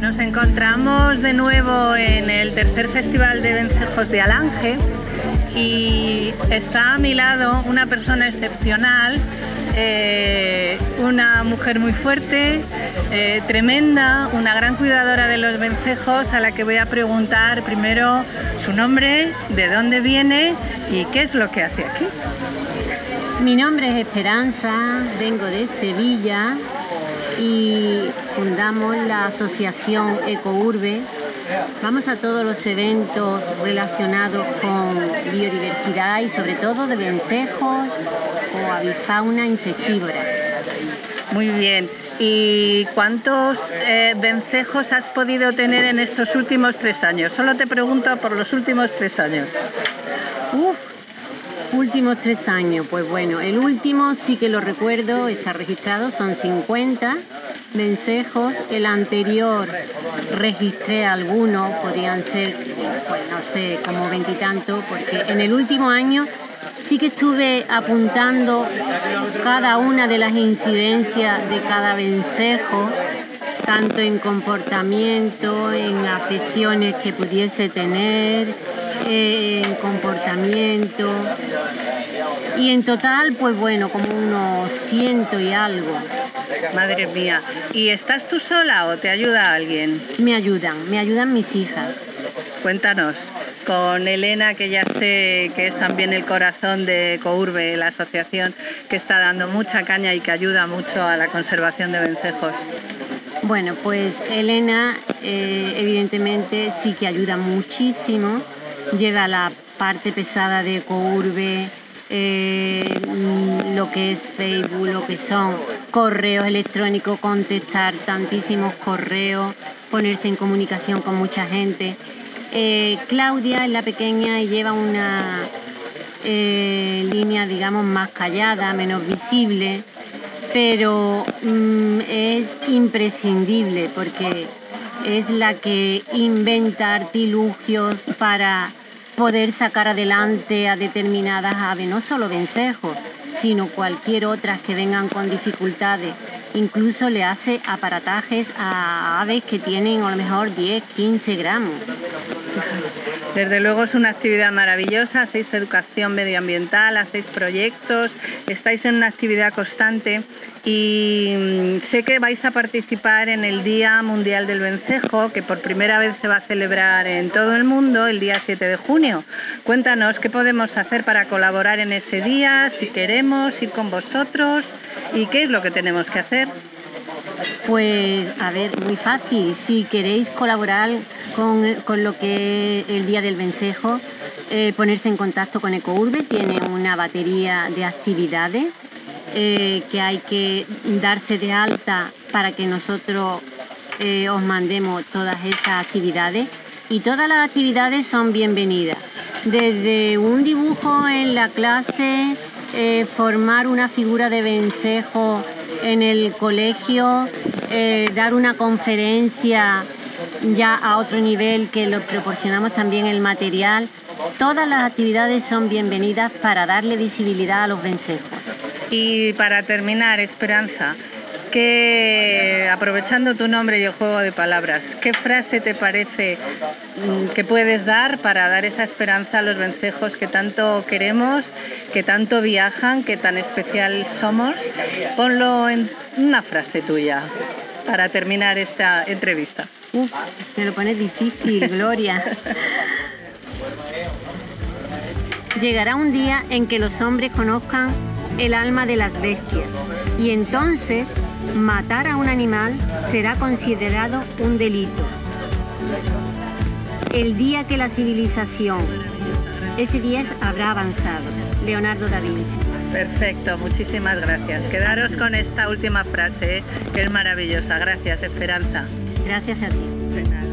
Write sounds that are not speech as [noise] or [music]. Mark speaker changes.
Speaker 1: Nos encontramos de nuevo en el tercer Festival de Vencejos de Alange y está a mi lado una persona excepcional, eh, una mujer muy fuerte, eh, tremenda, una gran cuidadora de los vencejos a la que voy a preguntar primero su nombre, de dónde viene y qué es lo que hace aquí.
Speaker 2: Mi nombre es Esperanza, vengo de Sevilla y fundamos la asociación Ecourbe. Vamos a todos los eventos relacionados con biodiversidad y sobre todo de vencejos o avifauna insectívora.
Speaker 1: Muy bien. ¿Y cuántos eh, vencejos has podido tener en estos últimos tres años? Solo te pregunto por los últimos tres años.
Speaker 2: Uf, últimos tres años. Pues bueno, el último sí que lo recuerdo, está registrado, son 50 vencejos. El anterior registré algunos, podrían ser, pues no sé, como veintitantos, porque en el último año sí que estuve apuntando cada una de las incidencias de cada vencejo, tanto en comportamiento, en afecciones que pudiese tener, eh, en comportamiento. Y en total, pues bueno, como unos ciento y algo.
Speaker 1: Madre mía. ¿Y estás tú sola o te ayuda alguien?
Speaker 2: Me ayudan, me ayudan mis hijas.
Speaker 1: Cuéntanos, con Elena, que ya sé que es también el corazón de Courbe, la asociación que está dando mucha caña y que ayuda mucho a la conservación de vencejos.
Speaker 2: Bueno, pues Elena eh, evidentemente sí que ayuda muchísimo, lleva la parte pesada de Courbe, eh, lo que es Facebook, lo que son correos electrónicos, contestar tantísimos correos, ponerse en comunicación con mucha gente. Eh, Claudia es la pequeña y lleva una eh, línea, digamos, más callada, menos visible, pero mm, es imprescindible porque es la que inventa artilugios para poder sacar adelante a determinadas aves, no solo vencejos, sino cualquier otras que vengan con dificultades. Incluso le hace aparatajes a aves que tienen a lo mejor 10, 15 gramos.
Speaker 1: Desde luego es una actividad maravillosa, hacéis educación medioambiental, hacéis proyectos, estáis en una actividad constante y mm, sé que vais a participar en el Día Mundial del Vencejo, que por primera vez se va a celebrar en todo el mundo el día 7 de junio. Cuéntanos qué podemos hacer para colaborar en ese día, si queremos ir con vosotros y qué es lo que tenemos que hacer.
Speaker 2: Pues a ver, muy fácil. Si queréis colaborar con, con lo que es el Día del Vencejo, eh, ponerse en contacto con Ecourbe, tiene una batería de actividades eh, que hay que darse de alta para que nosotros eh, os mandemos todas esas actividades y todas las actividades son bienvenidas. Desde un dibujo en la clase, formar una figura de vencejo en el colegio, eh, dar una conferencia ya a otro nivel que lo proporcionamos también el material. Todas las actividades son bienvenidas para darle visibilidad a los vencejos.
Speaker 1: Y para terminar, Esperanza, que aprovechando tu nombre y el juego de palabras, ¿qué frase te parece mm, que puedes dar para dar esa esperanza a los vencejos que tanto queremos, que tanto viajan, que tan especial somos? Ponlo en una frase tuya para terminar esta entrevista.
Speaker 2: Uf, me lo pones difícil, [laughs] Gloria. Llegará un día en que los hombres conozcan el alma de las bestias y entonces matar a un animal será considerado un delito. El día que la civilización, ese día habrá avanzado. Leonardo da Vinci.
Speaker 1: Perfecto, muchísimas gracias. Quedaros con esta última frase, ¿eh? que es maravillosa. Gracias, Esperanza.
Speaker 2: Gracias a ti.